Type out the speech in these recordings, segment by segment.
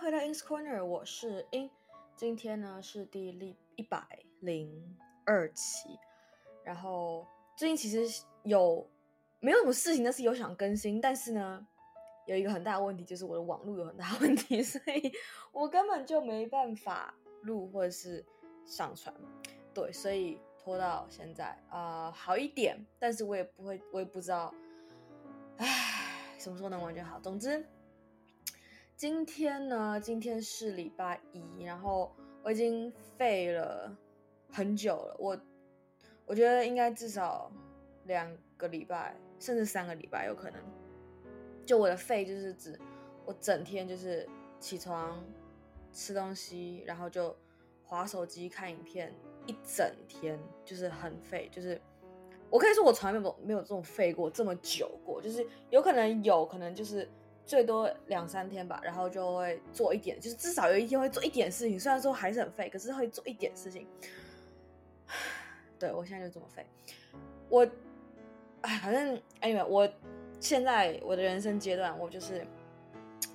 回到 In's Corner，我是 In，今天呢是第一一百零二期，然后最近其实有没有什么事情，但是有想更新，但是呢有一个很大的问题，就是我的网络有很大问题，所以我根本就没办法录或者是上传，对，所以拖到现在啊、好一点，但是我也不会，我也不知道，唉，什么时候能完全好，总之。今天呢？今天是礼拜一，然后我已经废了很久了。我我觉得应该至少两个礼拜，甚至三个礼拜有可能。就我的废就是指我整天就是起床吃东西，然后就划手机看影片，一整天就是很废。就是我可以说我从来没有没有这种废过这么久过，就是有可能有可能就是。最多两三天吧，然后就会做一点，就是至少有一天会做一点事情。虽然说还是很废，可是会做一点事情。对，我现在就这么废。我，哎，反正 anyway，我现在我的人生阶段，我就是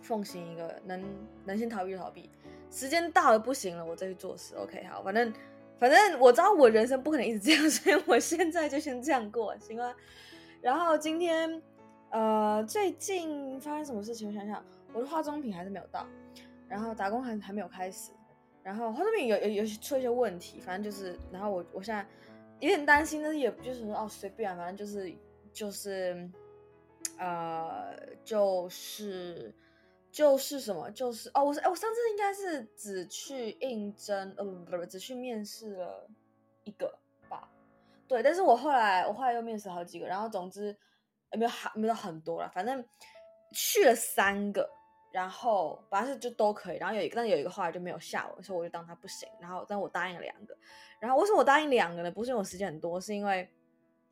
奉行一个能能先逃避就逃避，时间到了不行了，我再去做事。OK，好，反正反正我知道我人生不可能一直这样，所以我现在就先这样过，行吗？然后今天。呃，最近发生什么事情？我想想，我的化妆品还是没有到，然后打工还还没有开始，然后化妆品有有有出一些问题，反正就是，然后我我现在有点担心，但是也就是说哦随便，反正就是就是，呃，就是就是什么，就是哦，我是哎，我上次应该是只去应征，呃不不不，只去面试了一个吧，对，但是我后来我后来又面试好几个，然后总之。没有很没有很多了，反正去了三个，然后反正就都可以，然后有一个，但有一个后来就没有下文，所以我就当他不行。然后，但我答应了两个，然后为什么我答应两个呢？不是因为我时间很多，是因为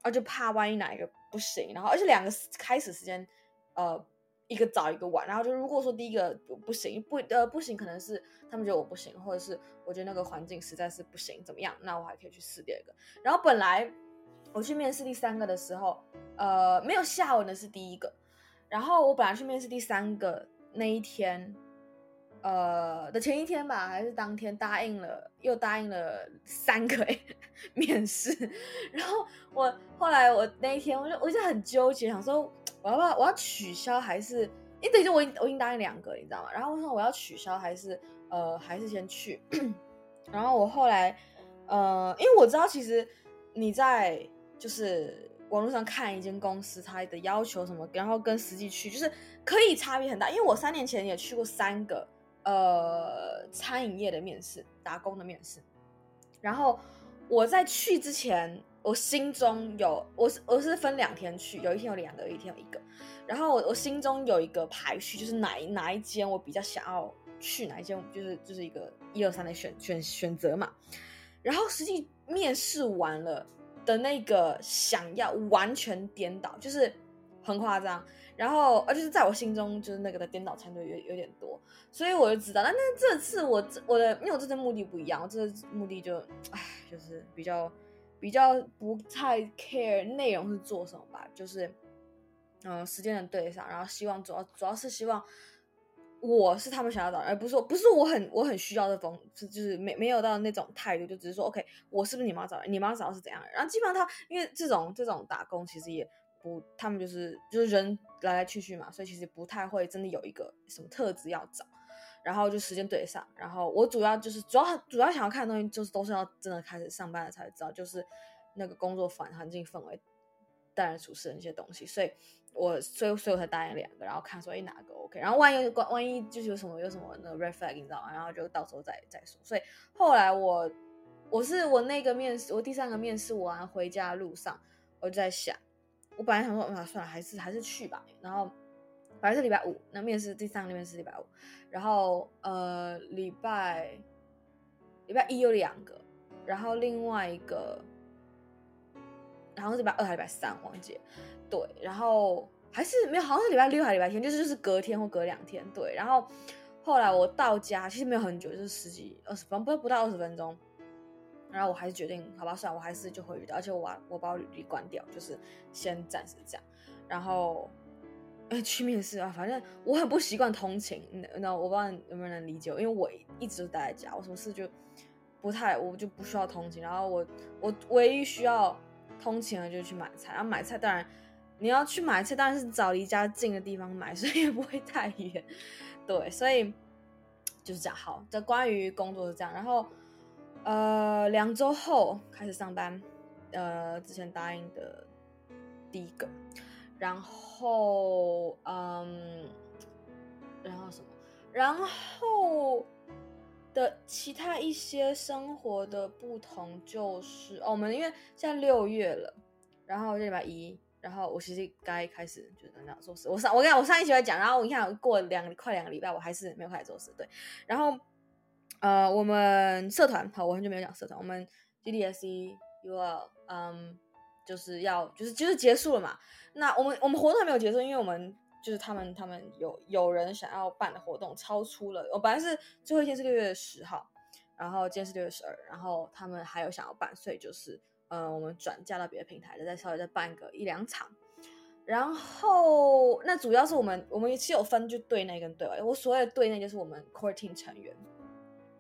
啊，就怕万一哪一个不行。然后，而且两个开始时间，呃，一个早一个晚。然后就如果说第一个不行，不呃不行，可能是他们觉得我不行，或者是我觉得那个环境实在是不行，怎么样？那我还可以去试第二个。然后本来。我去面试第三个的时候，呃，没有下文的是第一个，然后我本来去面试第三个那一天，呃的前一天吧，还是当天答应了，又答应了三个 面试，然后我后来我那一天我就我就很纠结，想说我要不要我要取消还是，因为等于我已我已经答应两个，你知道吗？然后我说我要取消还是呃还是先去，然后我后来呃因为我知道其实你在。就是网络上看一间公司，它的要求什么，然后跟实际去，就是可以差别很大。因为我三年前也去过三个呃餐饮业的面试，打工的面试。然后我在去之前，我心中有我是我是分两天去，有一天有两个，有一天有一个。然后我我心中有一个排序，就是哪哪一间我比较想要去，哪一间就是就是一个一二三的选选选择嘛。然后实际面试完了。的那个想要完全颠倒，就是很夸张，然后而且是在我心中就是那个的颠倒程度有有点多，所以我就知道，那那这次我这我的因为我这次目的不一样，我这次目的就唉，就是比较比较不太 care 内容是做什么吧，就是嗯、时间的对上，然后希望主要主要是希望。我是他们想要找，而不是说，不是我很我很需要的风，是就是没没有到那种态度，就只是说，OK，我是不是你妈找的？你妈找的是怎样的？然后基本上他因为这种这种打工其实也不，他们就是就是人来来去去嘛，所以其实不太会真的有一个什么特质要找，然后就时间对得上，然后我主要就是主要主要想要看的东西就是都是要真的开始上班了才知道，就是那个工作环环境氛围。待人处事的那些东西，所以我所以所以我才答应两个，然后看说哎哪个 OK，然后万一万万一就是有什么有什么那个 red flag 你知道吗？然后就到时候再再说。所以后来我我是我那个面试，我第三个面试完回家路上，我就在想，我本来想说啊算了，还是还是去吧。然后本来是礼拜五，那面试第三个面试礼拜五，然后呃礼拜礼拜一有两个，然后另外一个。好像是礼拜二还礼拜三，忘记。对，然后还是没有，好像是礼拜六还是礼拜天，就是就是隔天或隔两天。对，然后后来我到家，其实没有很久，就是十几二十分，不不到二十分钟。然后我还是决定，好吧，算了，我还是就回，而且我把我把我履历关掉，就是先暂时这样。然后哎，去面试啊，反正我很不习惯通勤，那那我不知道能不能理解，因为我一直都待在家，我什么事就不太，我就不需要通勤，然后我我唯一需要通勤了就去买菜，然后买菜当然你要去买菜，当然是找离家近的地方买，所以也不会太远，对，所以就是这样。好，这关于工作是这样，然后呃，两周后开始上班，呃，之前答应的第一个。然后，嗯，然后什么？然后的其他一些生活的不同就是，哦，我们因为现在六月了，然后这礼拜一，然后我其实该开始就是那样做事。我上我跟你讲，我上一期在讲，然后你看过两快两个礼拜，我还是没有开始做事。对，然后呃，我们社团好，我很久没有讲社团，我们 G D S E 又要嗯，就是要就是就是结束了嘛。那我们我们活动还没有结束，因为我们就是他们他们有有人想要办的活动超出了，我本来是最后一天是六月十号，然后今天是六月十二，然后他们还有想要办，所以就是呃我们转嫁到别的平台，再稍微再办个一两场，然后那主要是我们我们是有分就对内跟对外，我所谓的对内就是我们 core team 成员，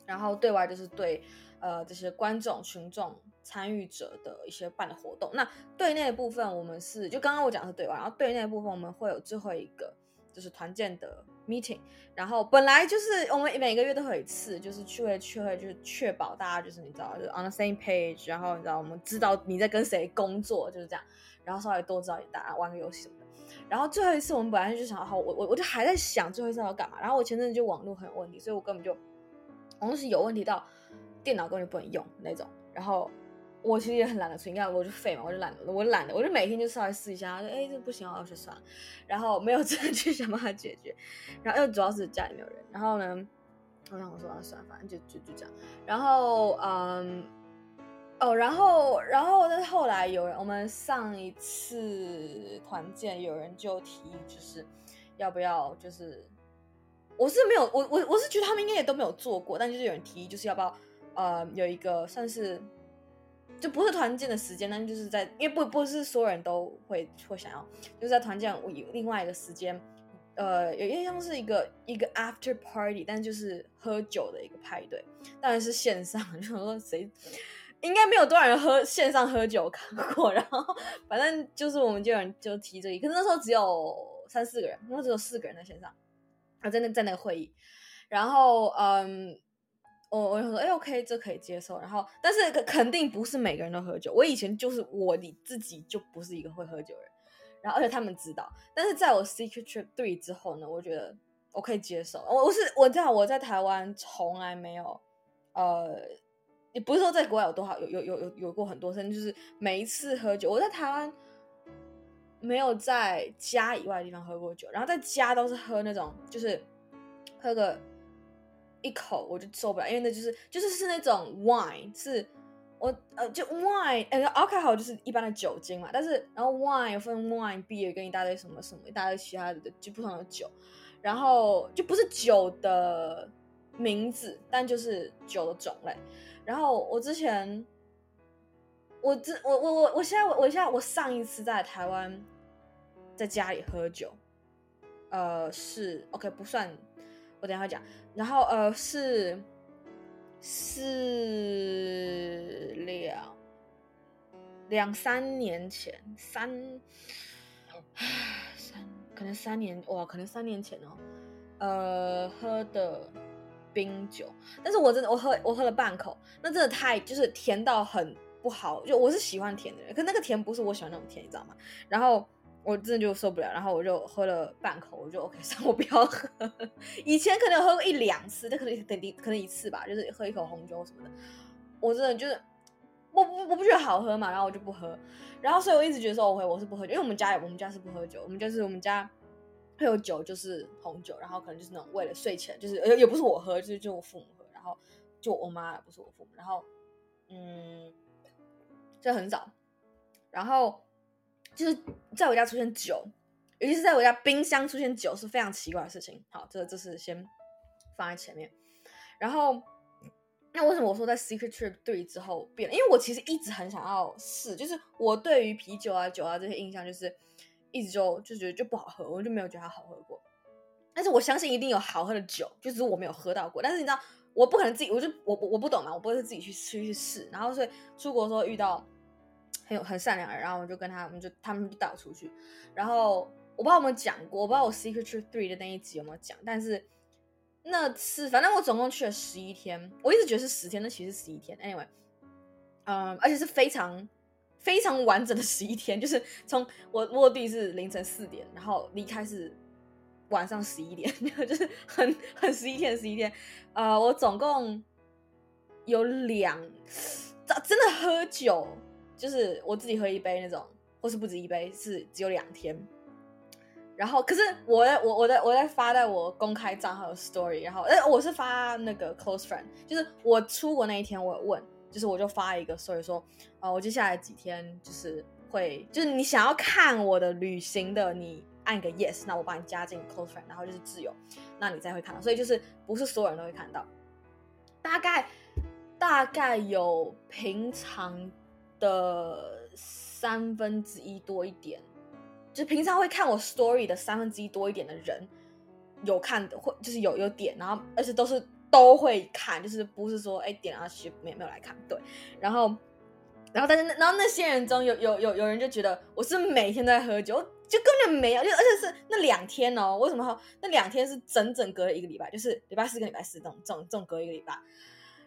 然后对外就是对呃这些观众群众。参与者的一些办的活动，那对内的部分我们是就刚刚我讲的是对外，然后对内的部分我们会有最后一个就是团建的 meeting，然后本来就是我们每个月都会有一次，就是去会去会就是确保大家就是你知道就是 on the same page，然后你知道我们知道你在跟谁工作就是这样，然后稍微多知道一点大家玩个游戏什么的，然后最后一次我们本来就想好我我我就还在想最后一次要干嘛，然后我前阵子就网络很有问题，所以我根本就网络是有问题到电脑根本就不能用那种，然后。我其实也很懒得存，你看我就废嘛，我就懒得，我懒得，我就每天就稍微试一下，哎、这不行，我要去算。了，然后没有真的去想办法解决，然后又主要是家里没有人，然后呢，我想我说要算，反正就就就这样，然后嗯，哦，然后然后但是后来有人，我们上一次团建有人就提议，就是要不要就是，我是没有，我我我是觉得他们应该也都没有做过，但就是有人提议，就是要不要呃有一个算是。就不是团建的时间，但就是在，因为不不是所有人都会会想要，就是在团建我有另外一个时间，呃，有点像是一个一个 after party，但就是喝酒的一个派对，当然是线上，就说谁应该没有多少人喝线上喝酒看过，然后反正就是我们就有人就提这个，可是那时候只有三四个人，那时候只有四个人在线上，啊，在那在那个会议，然后嗯。我我就说，哎，OK，这可以接受。然后，但是肯定不是每个人都喝酒。我以前就是我，你自己就不是一个会喝酒的人。然后，而且他们知道。但是在我 Secret Trip 3之后呢，我觉得我可以接受。我我是我知道我在台湾从来没有，呃，也不是说在国外有多好，有有有有有过很多次，就是每一次喝酒，我在台湾没有在家以外的地方喝过酒。然后在家都是喝那种，就是喝个。一口我就受不了，因为那就是就是是那种 wine，是我呃就 wine，呃 alcohol 就是一般的酒精嘛，但是然后 wine 分 wine beer 跟一大堆什么什么一大堆其他的就不同的酒，然后就不是酒的名字，但就是酒的种类。然后我之前我之我我我我现在我我现在我上一次在台湾在家里喝酒，呃是 OK 不算。我等下会讲，然后呃是是两两三年前三三可能三年哇，可能三年前哦，呃喝的冰酒，但是我真的我喝我喝了半口，那真的太就是甜到很不好，就我是喜欢甜的人，可那个甜不是我喜欢那种甜，你知道吗？然后。我真的就受不了，然后我就喝了半口，我就 OK，算我不要喝。以前可能喝过一两次，但可能等可能一次吧，就是喝一口红酒什么的。我真的就是我不我不觉得好喝嘛，然后我就不喝。然后所以我一直觉得说我会我是不喝酒，因为我们家我们家是不喝酒，我们就是我们家会有酒就是红酒，然后可能就是那种为了睡前，就是也也不是我喝，就是就我父母喝，然后就我妈不是我父母，然后嗯，这很早，然后。就是在我家出现酒，尤其是在我家冰箱出现酒是非常奇怪的事情。好，这这是先放在前面。然后，那为什么我说在 Secret Trip 对之后变了？因为我其实一直很想要试，就是我对于啤酒啊、酒啊这些印象，就是一直就就觉得就不好喝，我就没有觉得它好喝过。但是我相信一定有好喝的酒，就是我没有喝到过。但是你知道，我不可能自己，我就我我不懂嘛，我不会是自己去去去试。然后所以出国的时候遇到很有很善良，然后我就跟他我们就他们就带我出去。然后我不知道有没有讲过，我不知道我 Secret Three 的那一集有没有讲，但是那次反正我总共去了十一天，我一直觉得是十天，那其实是十一天。Anyway，嗯，而且是非常非常完整的十一天，就是从我落地是凌晨四点，然后离开是。晚上十一点，就是很很十一天十一天，呃，我总共有两，真的喝酒，就是我自己喝一杯那种，或是不止一杯，是只有两天。然后，可是我在我我在我在发在我公开账号的 story，然后，哎，我是发那个 close friend，就是我出国那一天，我有问，就是我就发一个 story 说，啊、呃，我接下来几天就是会，就是你想要看我的旅行的你。按个 yes，那我把你加进 close friend，然后就是自由，那你再会看到。所以就是不是所有人都会看到，大概大概有平常的三分之一多一点，就平常会看我 story 的三分之一多一点的人有看的，会就是有有点，然后而且都是都会看，就是不是说哎点了其实没没有来看，对，然后然后但是然后那些人中有有有有人就觉得我是每天都在喝酒。就根本没有，就而且是那两天哦。为什么？那两天是整整隔了一个礼拜，就是礼拜四跟礼拜四这种这种这种隔一个礼拜。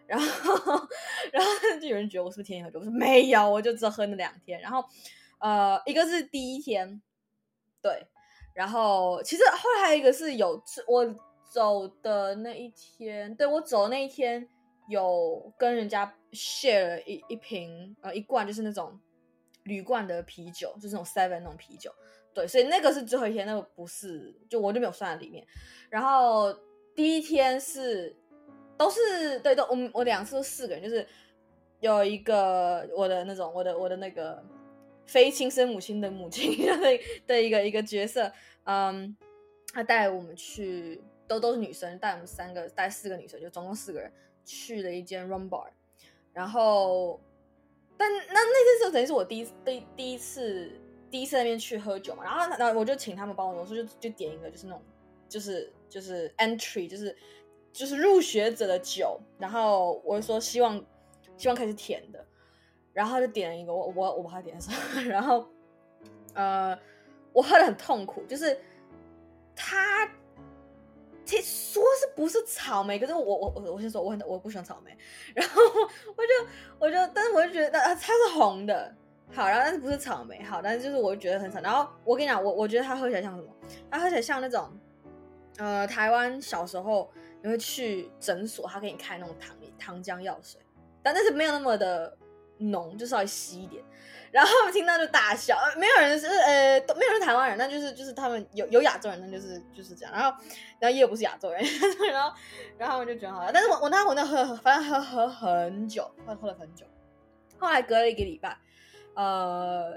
然后，然后就有人觉得我是不是天天喝酒？我说没有，我就只喝那两天。然后，呃，一个是第一天，对。然后其实后来还有一个是有我走的那一天，对，我走的那一天有跟人家 share 了一一瓶呃一罐，就是那种铝罐的啤酒，就是那种 seven 那种啤酒。对，所以那个是最后一天，那个不是，就我就没有算在里面。然后第一天是都是对，都我们我两次都四个人，就是有一个我的那种我的我的那个非亲生母亲的母亲 的的一个一个角色，嗯，他带我们去，都都是女生，带我们三个带四个女生，就总共四个人去了一间 rum bar。然后，但那那次就等于是我第一第第一次。第一次那边去喝酒嘛，然后然后我就请他们帮我，我说就就点一个就是那种就是就是 entry 就是就是入学者的酒，然后我就说希望希望开始甜的，然后就点了一个我我我把它点上，然后呃我喝得很痛苦，就是他其实说是不是草莓，可是我我我我先说我很我不喜欢草莓，然后我就我就但是我就觉得啊它是红的。好，然后但是不是草莓，好，但是就是我就觉得很惨。然后我跟你讲，我我觉得它喝起来像什么？它喝起来像那种，呃，台湾小时候你会去诊所，他给你开那种糖糖浆药水，但但是没有那么的浓，就稍微稀一点。然后听到就大笑，呃、没有人是呃，都没有人是台湾人，那就是就是他们有有亚洲人，那就是就是这样。然后然后也有不是亚洲人，然后然后我就觉得好，但是我我那我那喝反正喝喝很久，喝喝了很久。后来隔了一个礼拜。呃，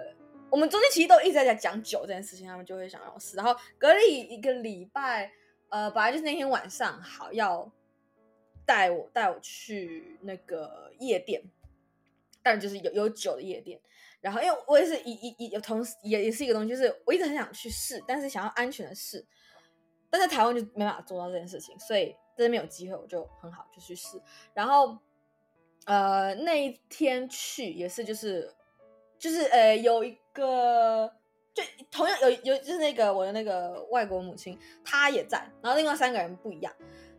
我们中间其实都一直在讲酒这件事情，他们就会想让我试。然后隔了一个礼拜，呃，本来就是那天晚上好要带我带我去那个夜店，当然就是有有酒的夜店。然后因为我也是一一一有同时也也是一个东西，就是我一直很想去试，但是想要安全的试，但在台湾就没办法做到这件事情，所以在这边有机会我就很好就去试。然后呃那一天去也是就是。就是呃，有一个，就同样有有就是那个我的那个外国母亲，她也在，然后另外三个人不一样，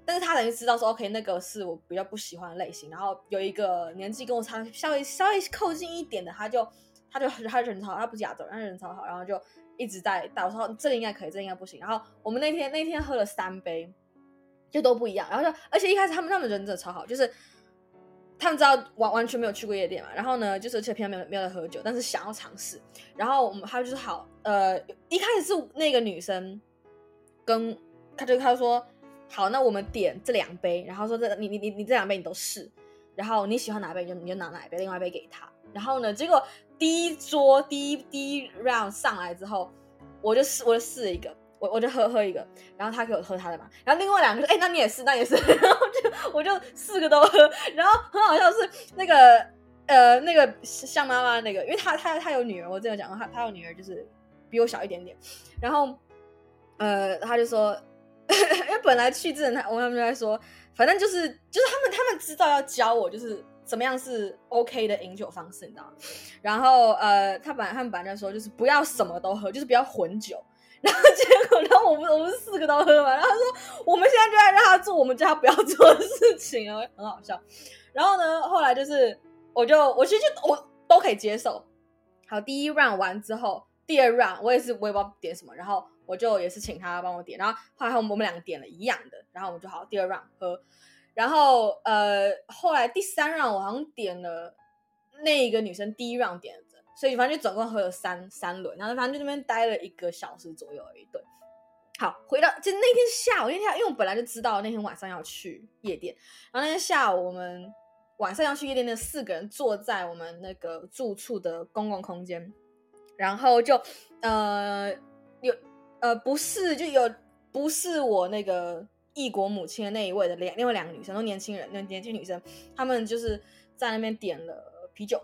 但是她等于知道说，OK，那个是我比较不喜欢的类型，然后有一个年纪跟我差稍微稍微靠近一点的，他就他就他人超好，他不是亚洲人，他人超好，然后就一直在打。我说这个应该可以，这个应该不行，然后我们那天那天喝了三杯，就都不一样，然后就而且一开始他们他们人真的超好，就是。他们知道完完全没有去过夜店嘛，然后呢，就是而且平常没有没有在喝酒，但是想要尝试。然后我们他就是好，呃，一开始是那个女生跟他就他说好，那我们点这两杯，然后说这你你你你这两杯你都试，然后你喜欢哪杯你就你就拿哪杯，另外一杯给他。然后呢，结果第一桌第一第一 round 上来之后，我就试我就试了一个。我我就喝喝一个，然后他给我喝他的嘛，然后另外两个说，哎、那你也是，那也是，然后就我就四个都喝，然后很好笑是那个呃那个像妈妈那个，因为他他他有女儿，我之前讲过，他他有女儿就是比我小一点点。然后，呃，他就说，因为本来去之前他我他们就在说，反正就是就是他们他们知道要教我就是怎么样是 OK 的饮酒方式，你知道吗？然后呃，他本来他们本来就说就是不要什么都喝，就是不要混酒。然后结果，然后我们我们四个都喝嘛。然后他说我们现在就在让他做我们叫他不要做的事情啊，很好笑。然后呢，后来就是我就我其实就我都可以接受。好，第一 round 完之后，第二 round 我也是我也不知道点什么，然后我就也是请他帮我点。然后后来我们两个点了一样的，然后我们就好第二 round 喝。然后呃，后来第三 round 我好像点了那一个女生第一 round 点。所以反正就总共喝了三三轮，然后反正就那边待了一个小时左右而已。对，好，回到就那天下午那天，因为我本来就知道那天晚上要去夜店，然后那天下午我们晚上要去夜店，那四个人坐在我们那个住处的公共空间，然后就呃有呃不是就有不是我那个异国母亲的那一位的两另外两个女生都年轻人，那年轻女生，她们就是在那边点了啤酒。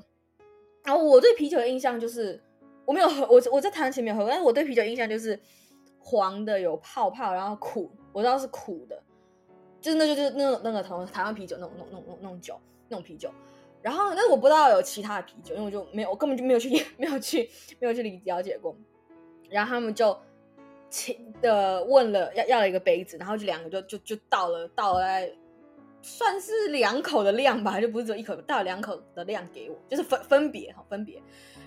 然后我对啤酒的印象就是我没有喝，我我在台湾前面喝，但是我对啤酒印象就是黄的有泡泡，然后苦，我知道是苦的，就是那就就是那那个台台湾啤酒那种那种那种那种酒那种啤酒。然后但是我不知道有其他的啤酒，因为我就没有，我根本就没有去 没有去没有去了解过。然后他们就请的问了要要了一个杯子，然后就两个就就就倒了倒了来。算是两口的量吧，就不是只有一口，倒两口的量给我，就是分分别哈，分别。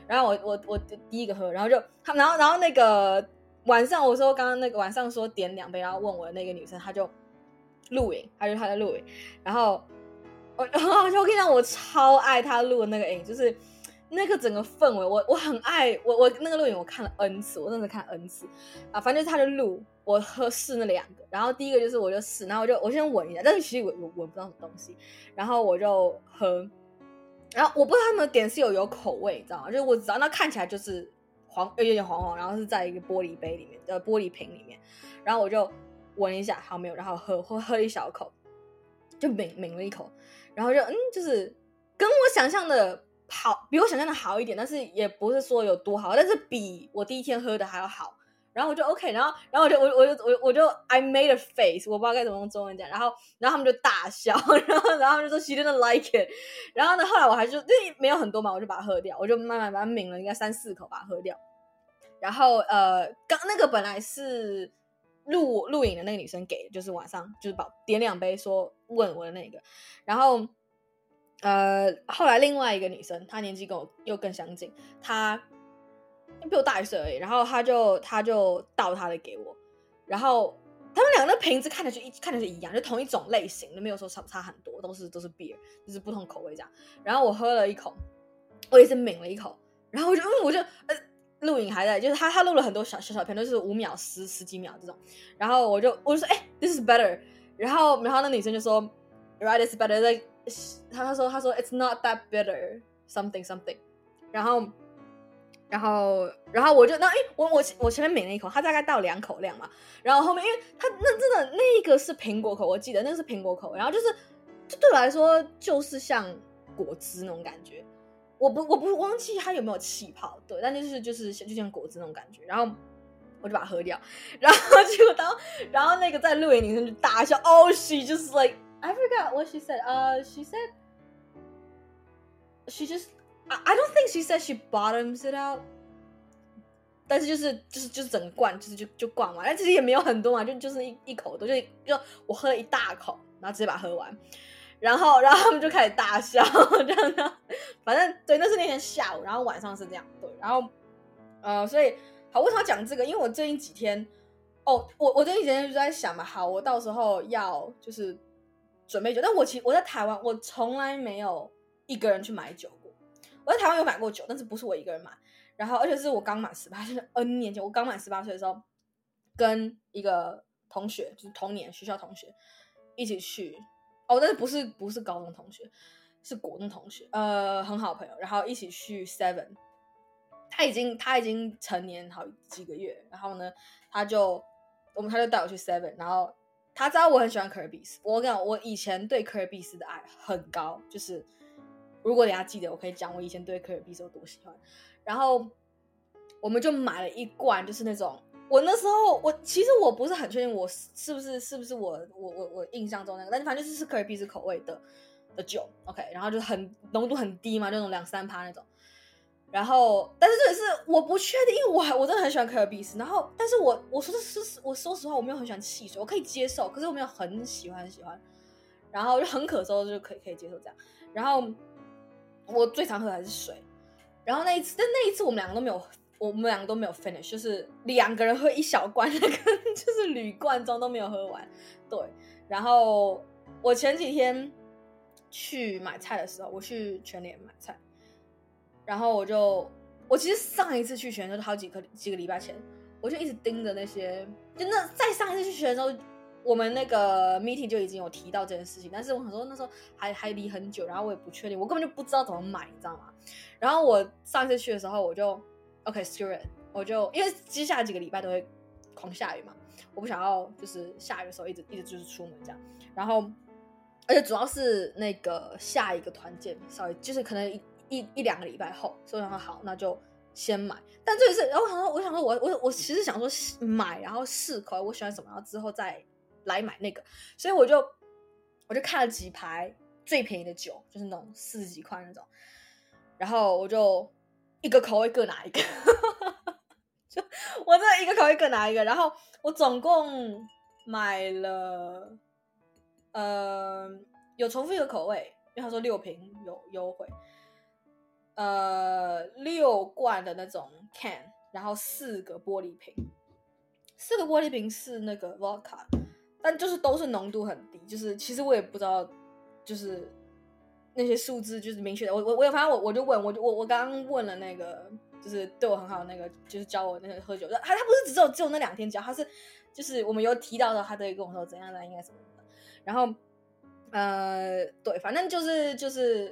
然后我我我第一个喝，然后就他，然后然后那个晚上我说刚刚那个晚上说点两杯，然后问我的那个女生，她就录影，她就她在录影。然后我然后我跟你讲，我超爱她录的那个影，就是。那个整个氛围，我我很爱我我那个录影，我看了 N 次，我真的看 N 次啊！反正就是他就录我喝试那两个，然后第一个就是我就试，然后我就我先闻一下，但是其实我我闻不到什么东西，然后我就喝，然后我不知道他们点是有有口味，你知道吗？就是我只要那看起来就是黄，有点黄黄，然后是在一个玻璃杯里面的玻璃瓶里面，然后我就闻一下，好没有，然后喝喝喝一小口，就抿抿了一口，然后就嗯，就是跟我想象的。好，比我想象的好一点，但是也不是说有多好，但是比我第一天喝的还要好。然后我就 OK，然后，然后我就我我就我我就 I made a face，我不知道该怎么用中文讲。然后，然后他们就大笑，然后，然后就说 She didn't like it。然后呢，后来我还是就因为没有很多嘛，我就把它喝掉，我就慢慢把它抿了，应该三四口把它喝掉。然后呃，刚那个本来是录录影的那个女生给，就是晚上就是把点两杯说问我的那个，然后。呃，后来另外一个女生，她年纪跟我又更相近，她比我大一岁而已。然后他就他就倒他的给我，然后他们两个的瓶子看着就一看着就一样，就同一种类型，都没有说差差很多，都是都是 beer，就是不同口味这样。然后我喝了一口，我也是抿了一口，然后我就嗯我就呃录影还在，就是他他录了很多小小小片，都是五秒、十十几秒这种。然后我就我就说，哎、，this is better。然后然后那女生就说，right is better。他他说他说 it's not that bitter something something，然后然后然后我就那哎我我我前面抿了一口，他大概倒两口量嘛，然后后面因为他那真的那个是苹果口，我记得那个是苹果口，然后就是就对我来说就是像果汁那种感觉，我不我不忘记它有没有气泡，对，但就是就是就像果汁那种感觉，然后我就把它喝掉，然后结果当然后那个在录影女生就大笑，oh she just like。I forgot what she said. Uh, she said she just. I, don't think she said she bottoms it out. 但是就是就是就是整罐就是就就灌完，但其实也没有很多嘛，就就是一一口都，就就我喝了一大口，然后直接把它喝完，然后 然后他们就开始大笑这样的，反正对，那是那天下午，然后晚上是这样对，然后呃，所以好，为什么要讲这个？因为我最近几天哦，我我最近几天就在想嘛，好，我到时候要就是。准备酒，但我其实我在台湾，我从来没有一个人去买酒。我在台湾有买过酒，但是不是我一个人买。然后，而且是我刚满十八岁，N 年前我刚满十八岁的时候，跟一个同学，就是同年学校同学一起去。哦，但是不是不是高中同学，是国中同学，呃，很好朋友。然后一起去 Seven，他已经他已经成年好几个月。然后呢，他就我们他就带我去 Seven，然后。他知道我很喜欢可尔必思，我跟你讲，我以前对可尔必思的爱很高，就是如果大家记得，我可以讲我以前对可尔必思有多喜欢。然后我们就买了一罐，就是那种我那时候我其实我不是很确定我是不是是不是我我我我印象中那个，但是反正就是是可尔必思口味的的酒，OK，然后就很浓度很低嘛，就那种两三趴那种。然后，但是这也是我不确定，因为我还我真的很喜欢可尔必思。然后，但是我我说的是，我说实话，我没有很喜欢汽水，我可以接受，可是我没有很喜欢很喜欢。然后就很渴的时候就可以可以接受这样。然后我最常喝的还是水。然后那一次，但那一次我们两个都没有，我们两个都没有 finish，就是两个人喝一小罐，那个就是铝罐装都没有喝完。对。然后我前几天去买菜的时候，我去全联买菜。然后我就，我其实上一次去全就是好几个几个礼拜前，我就一直盯着那些，就那再上一次去全的时候，我们那个 meeting 就已经有提到这件事情，但是我想说那时候还还离很久，然后我也不确定，我根本就不知道怎么买，你知道吗？然后我上次去的时候，我就 OK screw it，我就因为接下来几个礼拜都会狂下雨嘛，我不想要就是下雨的时候一直一直就是出门这样，然后而且主要是那个下一个团建稍微就是可能。一一两个礼拜后，所以我想说好，那就先买。但这一次，然后我想说，我想说我，我我其实想说买，然后试口，我喜欢什么，然后之后再来买那个。所以我就我就看了几排最便宜的酒，就是那种四十几块那种，然后我就一个口味各拿一个，就我这一个口味各拿一个，然后我总共买了，呃，有重复一个口味，因为他说六瓶有优惠。呃，六罐的那种 can，然后四个玻璃瓶，四个玻璃瓶是那个 vodka，但就是都是浓度很低，就是其实我也不知道，就是那些数字就是明确的。我我我有，反正我我就问，我就我我刚刚问了那个，就是对我很好的那个，就是教我那个喝酒的，他他不是只有只有那两天教，他是就是我们有提到的，他都会跟我说怎样的应该什么的。然后呃，对，反正就是就是。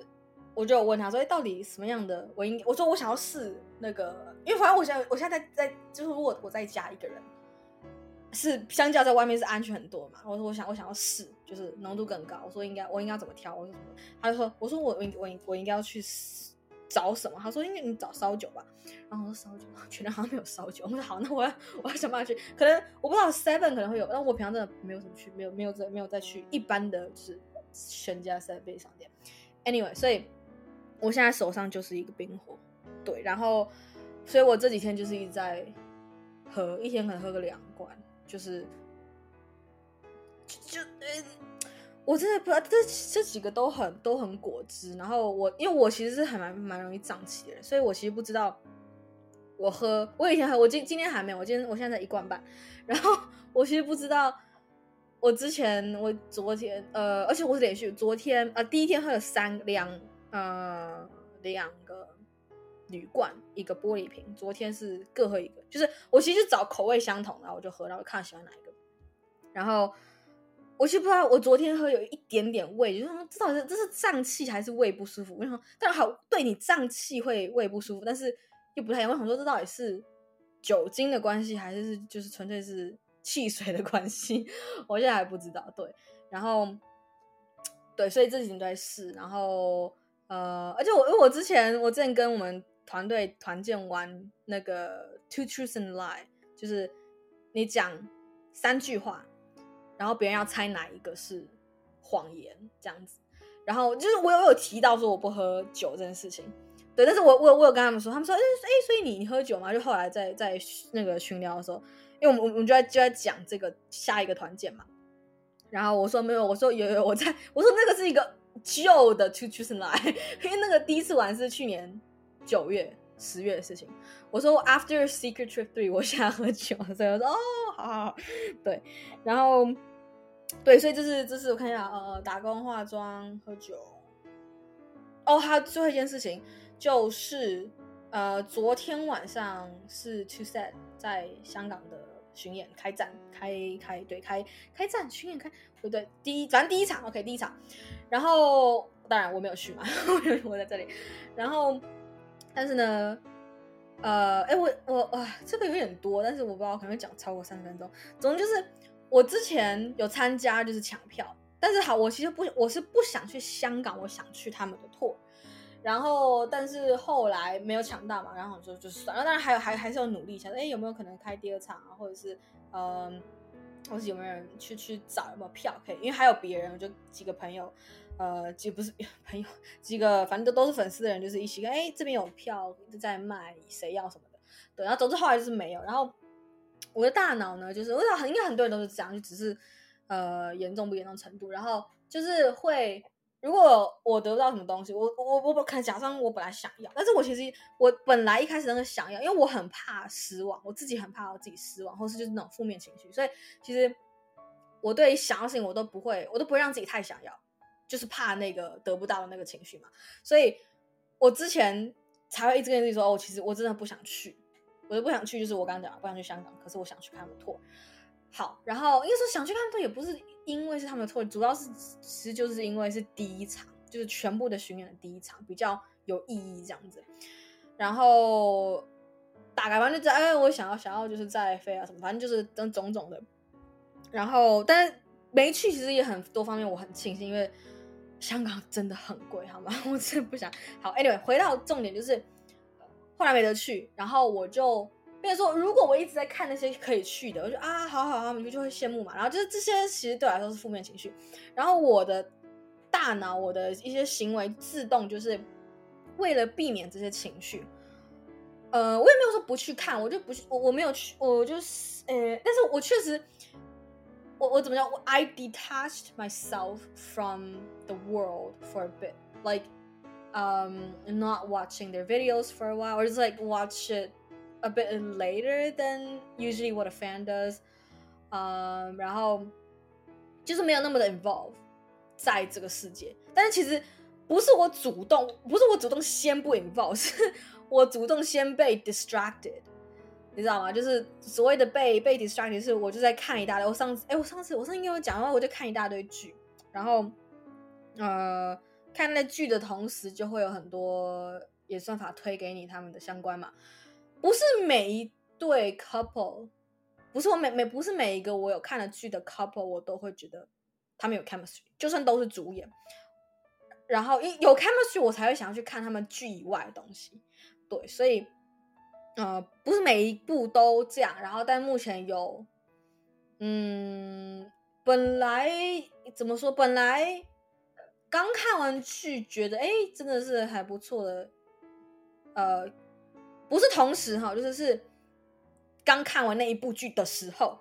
我就问他说：“哎，到底什么样的？我应我说我想要试那个，因为反正我现在我现在在在，就是如果我在家一个人，是相较在外面是安全很多嘛。我说我想我想要试，就是浓度更高。我说应该我应该怎么挑？我说什么？他就说我说我我我我应该要去找什么？他说应该你找烧酒吧。然后我说烧酒，全联好像没有烧酒。我说好，那我要我要想办法去。可能我不知道 Seven 可能会有，但我平常真的没有什么去，没有没有再没有再去一般的就是全家 Seven 商店。Anyway，所以。我现在手上就是一个冰火，对，然后，所以我这几天就是一直在喝，一天可能喝个两罐，就是，就，就呃，我真的不知道这这几个都很都很果汁，然后我因为我其实是还蛮蛮容易胀气的人，所以我其实不知道我喝，我以前喝，我今今天还没有，我今天我现在在一罐半，然后我其实不知道，我之前我昨天呃，而且我是连续昨天呃第一天喝了三两。呃，两个铝罐，一个玻璃瓶。昨天是各喝一个，就是我其实找口味相同的，然后我就喝，然后看喜欢哪一个。然后我其实不知道，我昨天喝有一点点胃，就是说这到底是这是胀气还是胃不舒服？我想说，但好对你胀气会胃不舒服，但是又不太一样。我想说，这到底是酒精的关系，还是就是纯粹是汽水的关系？我现在还不知道。对，然后对，所以这几天都在试，然后。呃，而且我因为我之前我之前跟我们团队团建玩那个 Two Truths and Lie，就是你讲三句话，然后别人要猜哪一个是谎言这样子。然后就是我有有提到说我不喝酒这件事情，对，但是我我我有跟他们说，他们说哎哎，所以你你喝酒吗？就后来在在那个群聊的时候，因为我们我们就在就在讲这个下一个团建嘛，然后我说没有，我说有有我在，我说那个是一个。旧的 Two Truths and Lie，因为那个第一次玩是去年九月、十月的事情。我说 After Secret Trip Three，我想喝酒，所以我说哦，好好好，对，然后对，所以这是这是我看一下，呃，打工、化妆、喝酒。哦，还有最后一件事情就是，呃，昨天晚上是 TwoSet 在香港的巡演开战，开开对开开战巡演开，对对，第一反正第一场 OK 第一场。然后，当然我没有去嘛，我在这里。然后，但是呢，呃，哎，我我啊，这个有点多，但是我不知道可能讲超过三十分钟。总之就是，我之前有参加就是抢票，但是好，我其实不，我是不想去香港，我想去他们的拓。然后但是后来没有抢到嘛，然后我就就算了。当然还有还还是要努力一下，哎，有没有可能开第二场啊？或者是嗯，同时有没有人去去找有没有票可以？因为还有别人，就几个朋友，呃，几不是 朋友，几个反正都都是粉丝的人，就是一起看，哎，这边有票在卖，谁要什么的。对，然后总之后来就是没有。然后我的大脑呢，就是我想很应该很多人都是这样，就只是呃严重不严重程度，然后就是会。如果我得不到什么东西，我我我可能假装我本来想要，但是我其实我本来一开始那个想要，因为我很怕失望，我自己很怕我自己失望，或是就是那种负面情绪，所以其实我对想要事情我都不会，我都不会让自己太想要，就是怕那个得不到的那个情绪嘛，所以我之前才会一直跟自己说，哦，其实我真的不想去，我就不想去，就是我刚刚讲不想去香港，可是我想去看他们 tour。好，然后因为说想去看他也不是。因为是他们的错，主要是其实就是因为是第一场，就是全部的巡演的第一场比较有意义这样子。然后大概反正就在，哎，我想要想要就是再飞啊什么，反正就是等种种的。然后但是没去，其实也很多方面我很庆幸，因为香港真的很贵，好吗？我真的不想。好，anyway，回到重点就是后来没得去，然后我就。变成说，如果我一直在看那些可以去的，我就啊，好好好，你就就会羡慕嘛。然后就是这些，其实对我来说是负面情绪。然后我的大脑，我的一些行为，自动就是为了避免这些情绪。呃，我也没有说不去看，我就不去，我我没有去，我就是呃，但是我确实，我我怎么讲？我 I detached myself from the world for a bit, like um, not watching their videos for a while, or just like watch it. A bit later than usually what a fan does，嗯、然后就是没有那么的 involve 在这个世界。但是其实不是我主动，不是我主动先不 involve，是我主动先被 distracted，你知道吗？就是所谓的被被 distracted，是我就在看一大堆。我上次，哎，我上次我上次跟我讲的话，我就看一大堆剧，然后呃，看那剧的同时，就会有很多演算法推给你他们的相关嘛。不是每一对 couple，不是我每每不是每一个我有看的剧的 couple，我都会觉得他们有 chemistry，就算都是主演，然后有 chemistry，我才会想要去看他们剧以外的东西。对，所以呃，不是每一部都这样。然后，但目前有，嗯，本来怎么说？本来刚看完剧，觉得哎，真的是还不错的，呃。不是同时哈，就是是刚看完那一部剧的时候，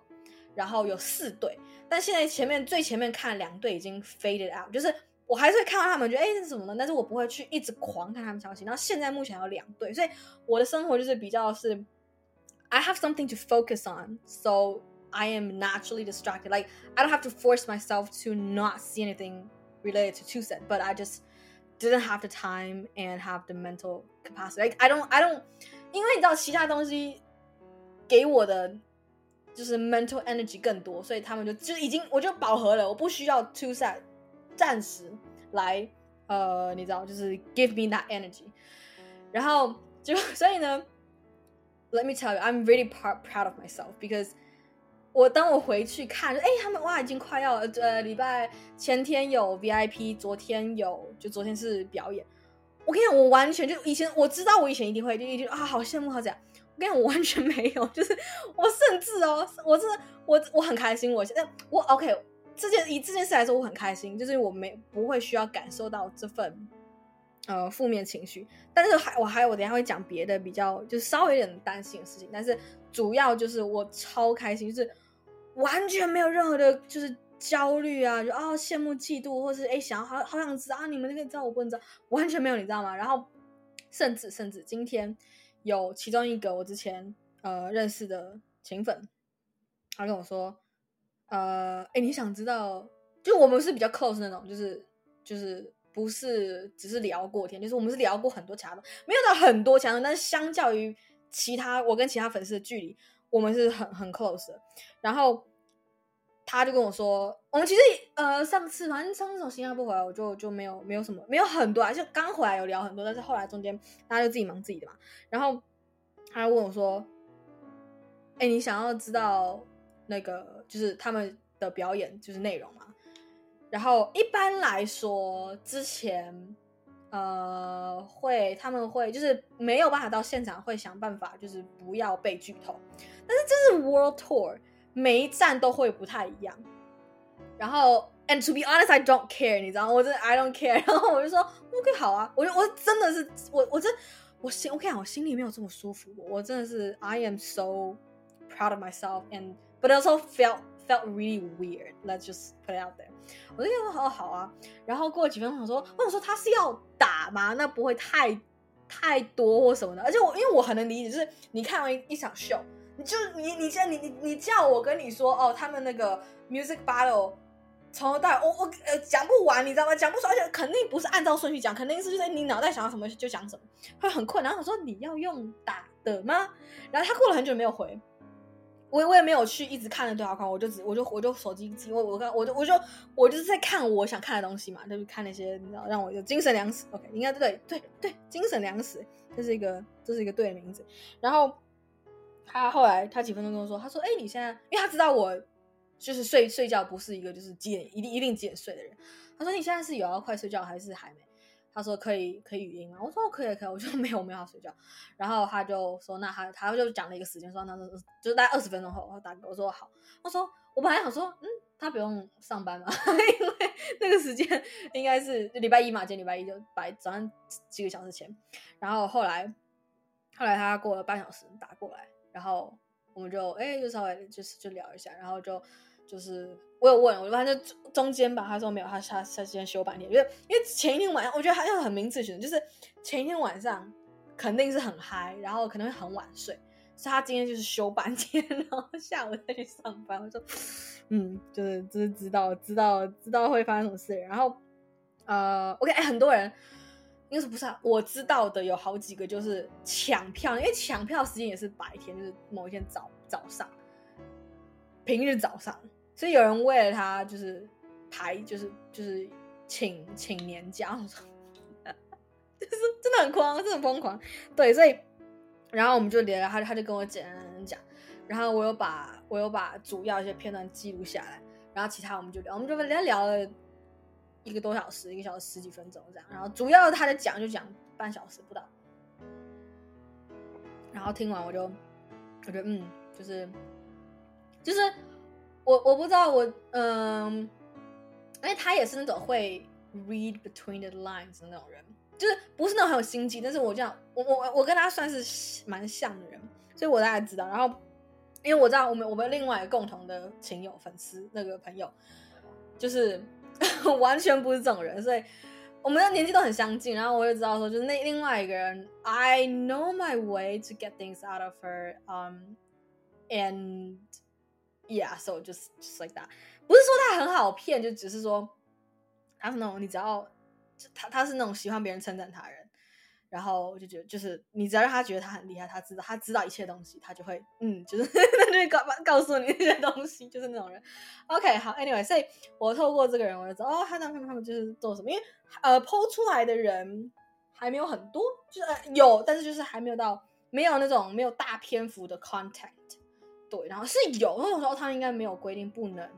然后有四对，但现在前面最前面看两对已经 faded out，就是我还是会看到他们觉得哎这是什么呢？但是我不会去一直狂看他们消息。然后现在目前有两对，所以我的生活就是比较是 I have something to focus on, so I am naturally distracted. Like I don't have to force myself to not see anything related to TwoSet, but I just didn't have the time and have the mental capacity. Like I don't, I don't. 因为你知道其他东西给我的就是 mental energy 更多，所以他们就就已经我就饱和了，我不需要 TwoSet 暂时来呃，你知道就是 give me that energy，然后就所以呢，let me tell you，I'm really proud of myself because 我当我回去看，哎，他们哇已经快要呃礼拜前天有 VIP，昨天有就昨天是表演。我跟你讲，我完全就以前我知道，我以前一定会就一定啊，好羡慕好这样。我跟你讲，我完全没有，就是我甚至哦，我真的我我很开心。我现在我 OK，这件以这件事来说，我很开心，就是我没不会需要感受到这份呃负面情绪。但是还我还有我等下会讲别的比较就是稍微有点担心的事情，但是主要就是我超开心，就是完全没有任何的就是。焦虑啊，就啊、羡慕嫉妒，或是哎想要好好想知道啊，你们那个知道我不能知道，完全没有，你知道吗？然后甚至甚至今天有其中一个我之前呃认识的情粉，他跟我说，呃哎你想知道，就我们是比较 close 那种，就是就是不是只是聊过天，就是我们是聊过很多其他的，没有到很多其他，但是相较于其他我跟其他粉丝的距离，我们是很很 close，然后。他就跟我说，我们其实呃上次反正上次从新加坡回来，我就就没有没有什么没有很多啊，就刚回来有聊很多，但是后来中间大家就自己忙自己的嘛。然后他就问我说：“哎，你想要知道那个就是他们的表演就是内容吗？”然后一般来说，之前呃，会他们会就是没有办法到现场，会想办法就是不要被剧透。但是这是 World Tour，每一站都会不太一样。然后，and to be honest, I don't care，你知道？我真的 I don't care。然后我就说 OK 好啊，我就我真的是我我真我心我跟你讲，我心里没有这么舒服。我真的是 I am so proud of myself and but also felt felt really weird. Let's just put it out there. 我就跟他说好好啊。然后过了几分钟，我说我说他是要打吗？那不会太太多或什么的。而且我因为我很能理解，就是你看完一,场秀，你就你你现在你你你叫我跟你说哦，他们那个 music battle。从头到尾，我我呃讲不完，你知道吗？讲不出，而且肯定不是按照顺序讲，肯定是就是你脑袋想到什么就讲什么，会很困难。然后他说你要用打的吗？然后他过了很久没有回，我我也没有去一直看着对话框，我就只我就我就手机机，我我刚我就我就我就是在看我想看的东西嘛，就是看那些你知道让我有精神粮食。OK，应该对对对，精神粮食，这是一个这是一个对的名字。然后他后来他几分钟跟我说，他说哎、你现在，因为他知道我。就是睡睡觉不是一个就是几点一定一定几点睡的人。他说你现在是有要快睡觉还是还没？他说可以可以语音吗？我说可以可以，我就没有没有要睡觉。然后他就说那他他就讲了一个时间，说那就是大概二十分钟后我打给我说好。我说我本来想说嗯他不用上班嘛，因为那个时间应该是礼拜一嘛，今天礼拜一就白早上几个小时前。然后后来后来他过了半小时打过来，然后我们就哎就稍微就是就聊一下，然后就。就是我有问，我就反正中间吧，他说没有，他他他先休半天，因为因为前一天晚上，我觉得他要很明智选择，就是前一天晚上肯定是很嗨，然后可能会很晚睡，所以他今天就是休半天，然后下午再去上班。我说，嗯，就是就是知道知道知道会发生什么事，然后呃，OK，哎，很多人应该是不是啊？我知道的有好几个就是抢票，因为抢票时间也是白天，就是某一天早早上，平日早上。所以有人为了他就是排就是就是请请年假，就是真的很狂，真的很疯狂。对，所以然后我们就聊，他他就跟我简单讲，然后我有把我有把主要一些片段记录下来，然后其他我们就聊，我们就聊聊了一个多小时，一个小时十几分钟这样。然后主要他的讲就讲半小时不到，然后听完我就我觉得嗯，就是就是。我我不知道我嗯，因为他也是那种会 read between the lines 的那种人，就是不是那种很有心机，但是我这样我我我跟他算是蛮像的人，所以我大概知道。然后因为我知道我们我们另外一个共同的情友粉丝那个朋友，就是 完全不是这种人，所以我们的年纪都很相近。然后我就知道说，就是那另外一个人，I know my way to get things out of her，um and Yeah, so just just like that. 不是说他很好骗，就只是说他是那种你只要他他是那种喜欢别人称赞他的人，然后我就觉得就是你只要让他觉得他很厉害，他知道他知道一切东西，他就会嗯，就是他就会告告诉你这些东西，就是那种人。OK，好，Anyway，所以我透过这个人，我就知道哦，他他们他们就是做什么，因为呃，PO 出来的人还没有很多，就是、呃、有，但是就是还没有到没有那种没有大篇幅的 content。对，然后是有，那种时候他应该没有规定不能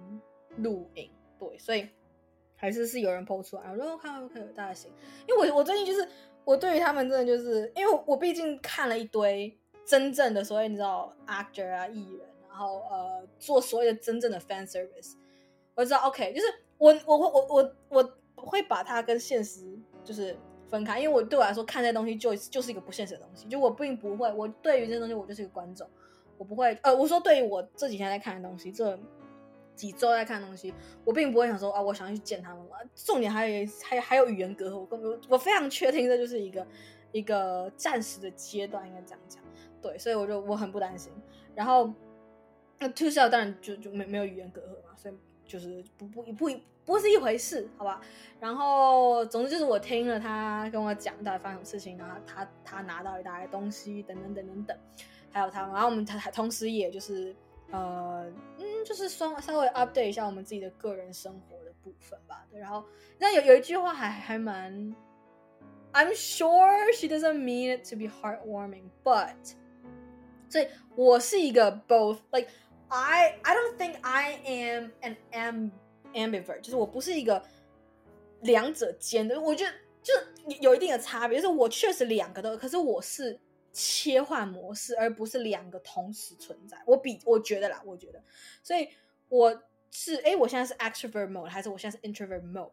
录影，对，所以还是是有人 po 出来，我说我看 OK，大家行，因为我我最近就是我对于他们真的就是，因为我，毕竟看了一堆真正的所谓你知道 actor 啊艺人，然后呃做所谓的真正的 fan service，我知道 OK，就是我我我我我我会把它跟现实就是分开，因为我对我来说看这东西就就是一个不现实的东西，就我并不会，我对于这东西我就是一个观众。我不会，呃，我说对于我这几天在看的东西，这几周在看东西，我并不会想说啊，我想要去见他们了。重点还有还还有语言隔阂，我我我非常确定这就是一个一个暂时的阶段，应该这样讲。对，所以我就我很不担心。然后那 ToShell 当然就就没没有语言隔阂嘛，所以就是不不不不是一回事，好吧？然后总之就是我听了他跟我讲到底发生什么事情，然后他他，拿到一大堆东西，等等等等等。还有他，然后我们他还同时也就是，呃，嗯，就是双稍微 update 一下我们自己的个人生活的部分吧。对，然后那有有一句话还还蛮，I'm sure she doesn't mean it to be heartwarming，but，所以我是一个 both，like I I don't think I am an am ambivert，就是我不是一个两者兼的。我觉得就有一定的差别。就是我确实两个都，可是我是切换模式，而不是两个同时存在。我比我觉得啦，我觉得，所以我是哎，我现在是 extrovert mode 还是我现在是 introvert mode？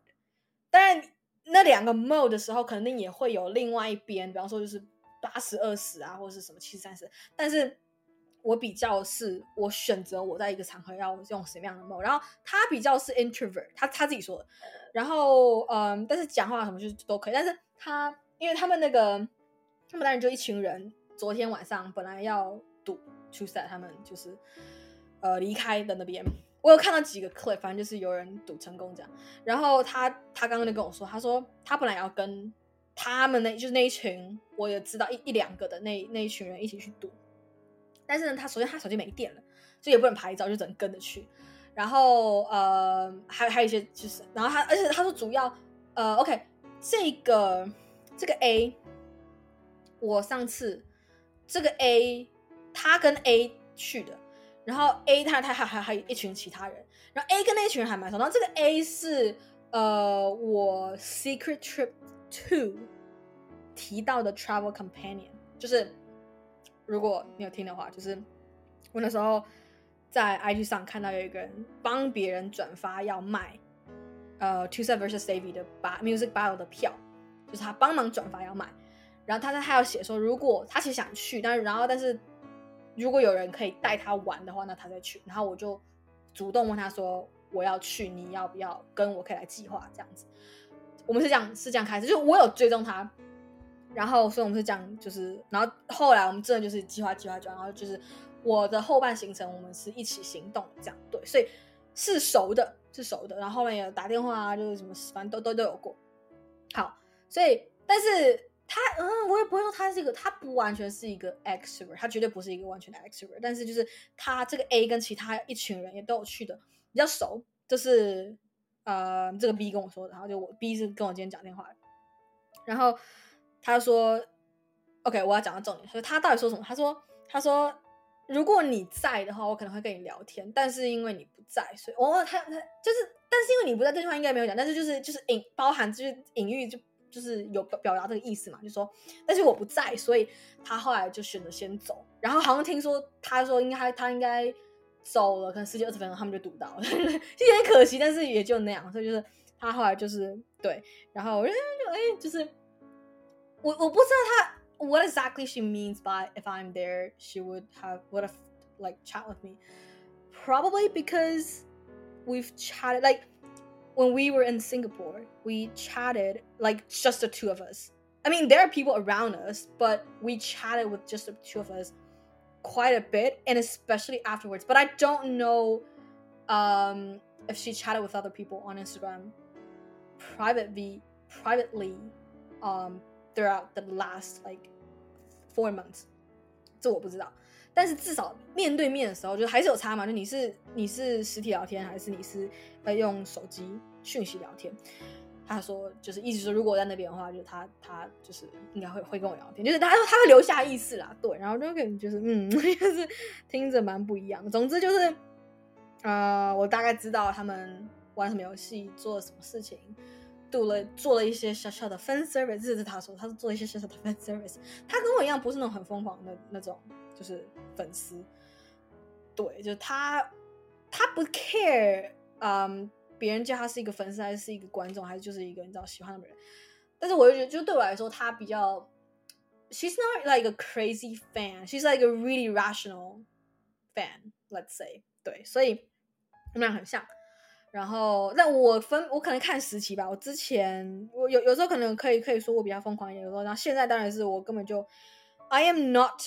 当然，那两个 mode 的时候，肯定也会有另外一边，比方说就是八十二十啊，或者是什么七十三十，但是。我比较是，我选择我在一个场合要用什么样的 mode，然后他比较是 introvert，他他自己说的，然后嗯，但是讲话什么就是都可以，但是他因为他们那个他们当然就一群人，昨天晚上本来要赌 two set，他们就是呃离开的那边，我有看到几个 clip，反正就是有人赌成功这样，然后他他刚刚就跟我说，他说他本来要跟他们那就是那一群，我也知道一一两个的那那一群人一起去赌。但是呢，他首先他手机没电了，所以也不能拍照，就只能跟着去。然后呃，还还有一些就是，然后他而且他说主要呃，OK，这个这个 A，我上次这个 A 他跟 A 去的，然后 A 他他还还还有一群其他人，然后 A 跟那群人还蛮熟。然后这个 A 是呃我 Secret Trip Two 提到的 Travel Companion，就是。如果你有听的话，就是我那时候在 IG 上看到有一个人帮别人转发要卖呃 TwoSet vs Davy 的 Music Bar 的票，就是他帮忙转发要卖，然后他他他要写说，如果他其实想去，但是然后但是如果有人可以带他玩的话，那他再去。然后我就主动问他说，我要去，你要不要跟我可以来计划这样子？我们是这样是这样开始，就我有追踪他。然后，所以我们是这样，就是，然后后来我们真的就是计划计划，然后就是我的后半行程，我们是一起行动这样，对，所以是熟的，是熟的。然后后面也有打电话啊，就是什么，反正都都都有过。好，所以，但是他，嗯，我也不会说他是一个，他不完全是一个 extrovert，他绝对不是一个完全的 extrovert，但是就是他这个 A 跟其他一群人也都有去的，比较熟，就是呃，这个 B 跟我说的，然后就我 B 是跟我今天讲电话，然后。他说：“OK，我要讲到重点。所以他到底说什么？他说：‘他说如果你在的话，我可能会跟你聊天。但是因为你不在，所以哦，他他就是，但是因为你不在，这句话应该没有讲。但是就是就是隐包含就是隐喻，就就是有表表达这个意思嘛。就说，但是我不在，所以他后来就选择先走。然后好像听说他说应该他，他应该走了，可能十几二十分钟他们就堵到了，就有点可惜。但是也就那样，所以就是他后来就是对，然后我就哎就是。”我我不知道他 what exactly she means by if I'm there she would have would have like chat with me probably because we've chatted like when we were in Singapore we chatted like just the two of us I mean there are people around us but we chatted with just the two of us quite a bit and especially afterwards but I don't know um if she chatted with other people on Instagram privately privately um throughout the last like four months，这我不知道， 但是至少面对面的时候，就还是有差嘛。就你是你是实体聊天，还是你是呃用手机讯息聊天？他说就是意思说，如果我在那边的话，就他他就是应该会会跟我聊天，就是他说他会留下意识啦，对。然后就感觉就是嗯，就是听着蛮不一样的。总之就是，呃，我大概知道他们玩什么游戏，做什么事情。做了做了一些小小的 fan service，这是他说，他是做一些小小的 fan service。他跟我一样，不是那种很疯狂的那种，就是粉丝。对，就是他，他不 care，嗯，别人叫他是一个粉丝，还是一个观众，还是就是一个你知道喜欢的人。但是我就觉得，就对我来说，他比较，she's not like a crazy fan，she's like a really rational fan，let's say。对，所以我们俩很像。然后，那我分我可能看时期吧。我之前我有有时候可能可以可以说我比较疯狂一点，有时候然后现在当然是我根本就 I am not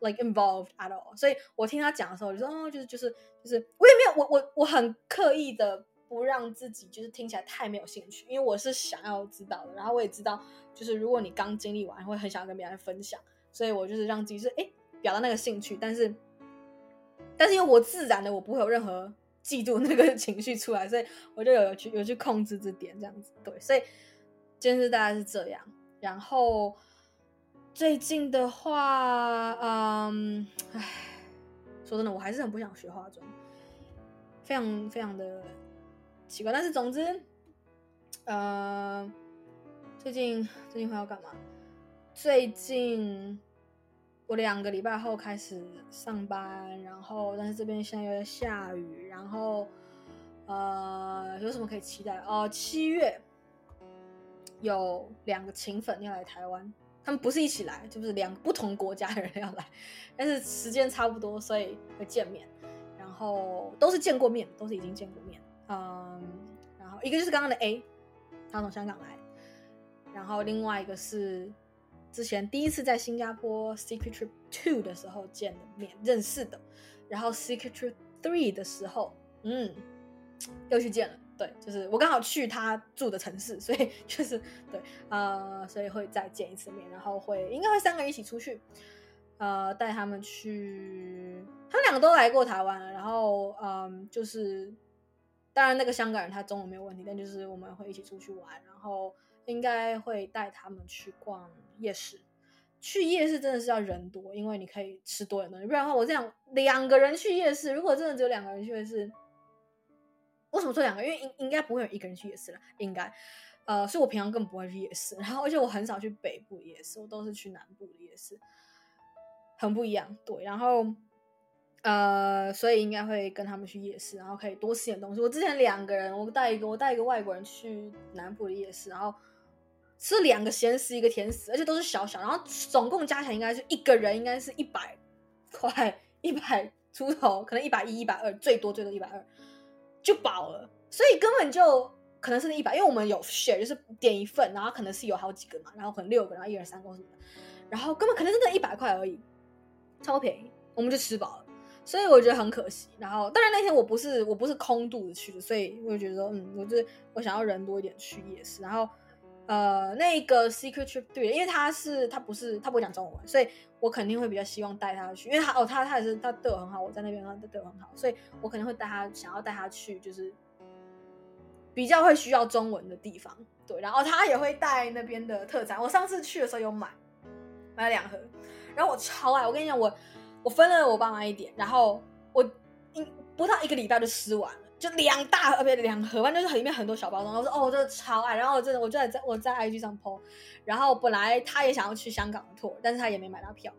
like involved at all。所以我听他讲的时候，我就说哦，就是就是就是我也没有我我我很刻意的不让自己就是听起来太没有兴趣，因为我是想要知道的。然后我也知道，就是如果你刚经历完，会很想跟别人分享，所以我就是让自己是哎表达那个兴趣，但是但是因为我自然的我不会有任何。嫉妒那个情绪出来，所以我就有去有去控制这点，这样子对，所以今天大概是这样。然后最近的话，嗯，唉，说真的，我还是很不想学化妆，非常非常的奇怪。但是总之，呃，最近最近会要干嘛？最近我两个礼拜后开始上班，然后但是这边现在又在下雨，然后呃有什么可以期待？哦、呃，七月有两个情粉要来台湾。他们不是一起来，就是两个不同国家的人要来，但是时间差不多，所以会见面。然后都是见过面，都是已经见过面。嗯，然后一个就是刚刚的 A，他从香港来。然后另外一个是之前第一次在新加坡 Secret Trip Two 的时候见的面认识的，然后 Secret Trip Three 的时候，嗯，又去见了。对，就是我刚好去他住的城市，所以就是对，呃，所以会再见一次面，然后会应该会三个人一起出去，呃，带他们去，他们两个都来过台湾了，然后嗯，就是当然那个香港人他中文没有问题，但就是我们会一起出去玩，然后应该会带他们去逛夜市，去夜市真的是要人多，因为你可以吃多点东西，不然的话我这样两个人去夜市，如果真的只有两个人去夜市。为什么说两个？因为应应该不会有一个人去夜市了，应该，呃，所以我平常更不会去夜市，然后而且我很少去北部夜市，我都是去南部的夜市，很不一样，对，然后，呃，所以应该会跟他们去夜市，然后可以多吃点东西。我之前两个人，我带一个，我带一个外国人去南部的夜市，然后吃两个咸食，一个甜食，而且都是小小，然后总共加起来应该是一个人应该是一百块，一百出头，可能一百一、一百二，最多最多一百二。就饱了，所以根本就可能是那一百，因为我们有 share，就是点一份，然后可能是有好几个嘛，然后可能六个，然后一人三个什么的，然后根本可能真的一百块而已，超便宜，我们就吃饱了，所以我觉得很可惜。然后当然那天我不是我不是空肚子去的，所以我就觉得说，嗯，我就是我想要人多一点去夜市，然后。呃，那个 Secret Trip 对，因为他是他不是他不会讲中文，所以我肯定会比较希望带他去，因为他哦他他也是他对我很好，我在那边他对我很好，所以我肯定会带他想要带他去，就是比较会需要中文的地方，对，然后他也会带那边的特产。我上次去的时候有买买了两盒，然后我超爱，我跟你讲，我我分了我爸妈一点，然后我一不到一个礼拜就吃完。就两大盒，呃，不，两盒，反正就是里面很多小包装。我说哦，我真的超爱。然后我真的，我就在我在 IG 上 po。然后本来他也想要去香港的 tour，但是他也没买到票。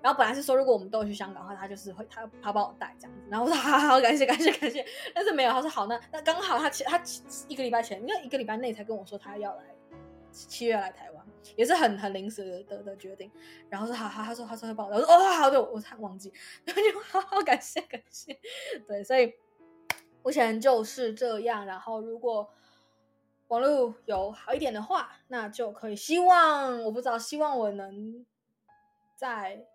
然后本来是说，如果我们都有去香港的话，他就是会他他帮我带这样子。然后我说好好，感谢感谢感谢。但是没有，他说好，那那刚好他前他一个礼拜前，因为一个礼拜内才跟我说他要来七月来台湾，也是很很临时的的，决定。然后说好好，他说他说会帮我带。我说哦好的，我才忘记。然后就好好感谢感谢。对，所以。目前就是这样，然后如果网络有好一点的话，那就可以。希望我不知道，希望我能在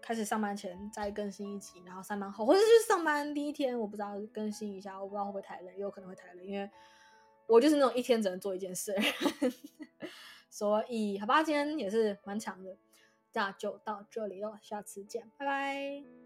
开始上班前再更新一集，然后上班后或者是上班第一天，我不知道更新一下，我不知道会不会太累，有可能会太累，因为我就是那种一天只能做一件事。所以好吧，今天也是蛮长的，那就到这里了，下次见，拜拜。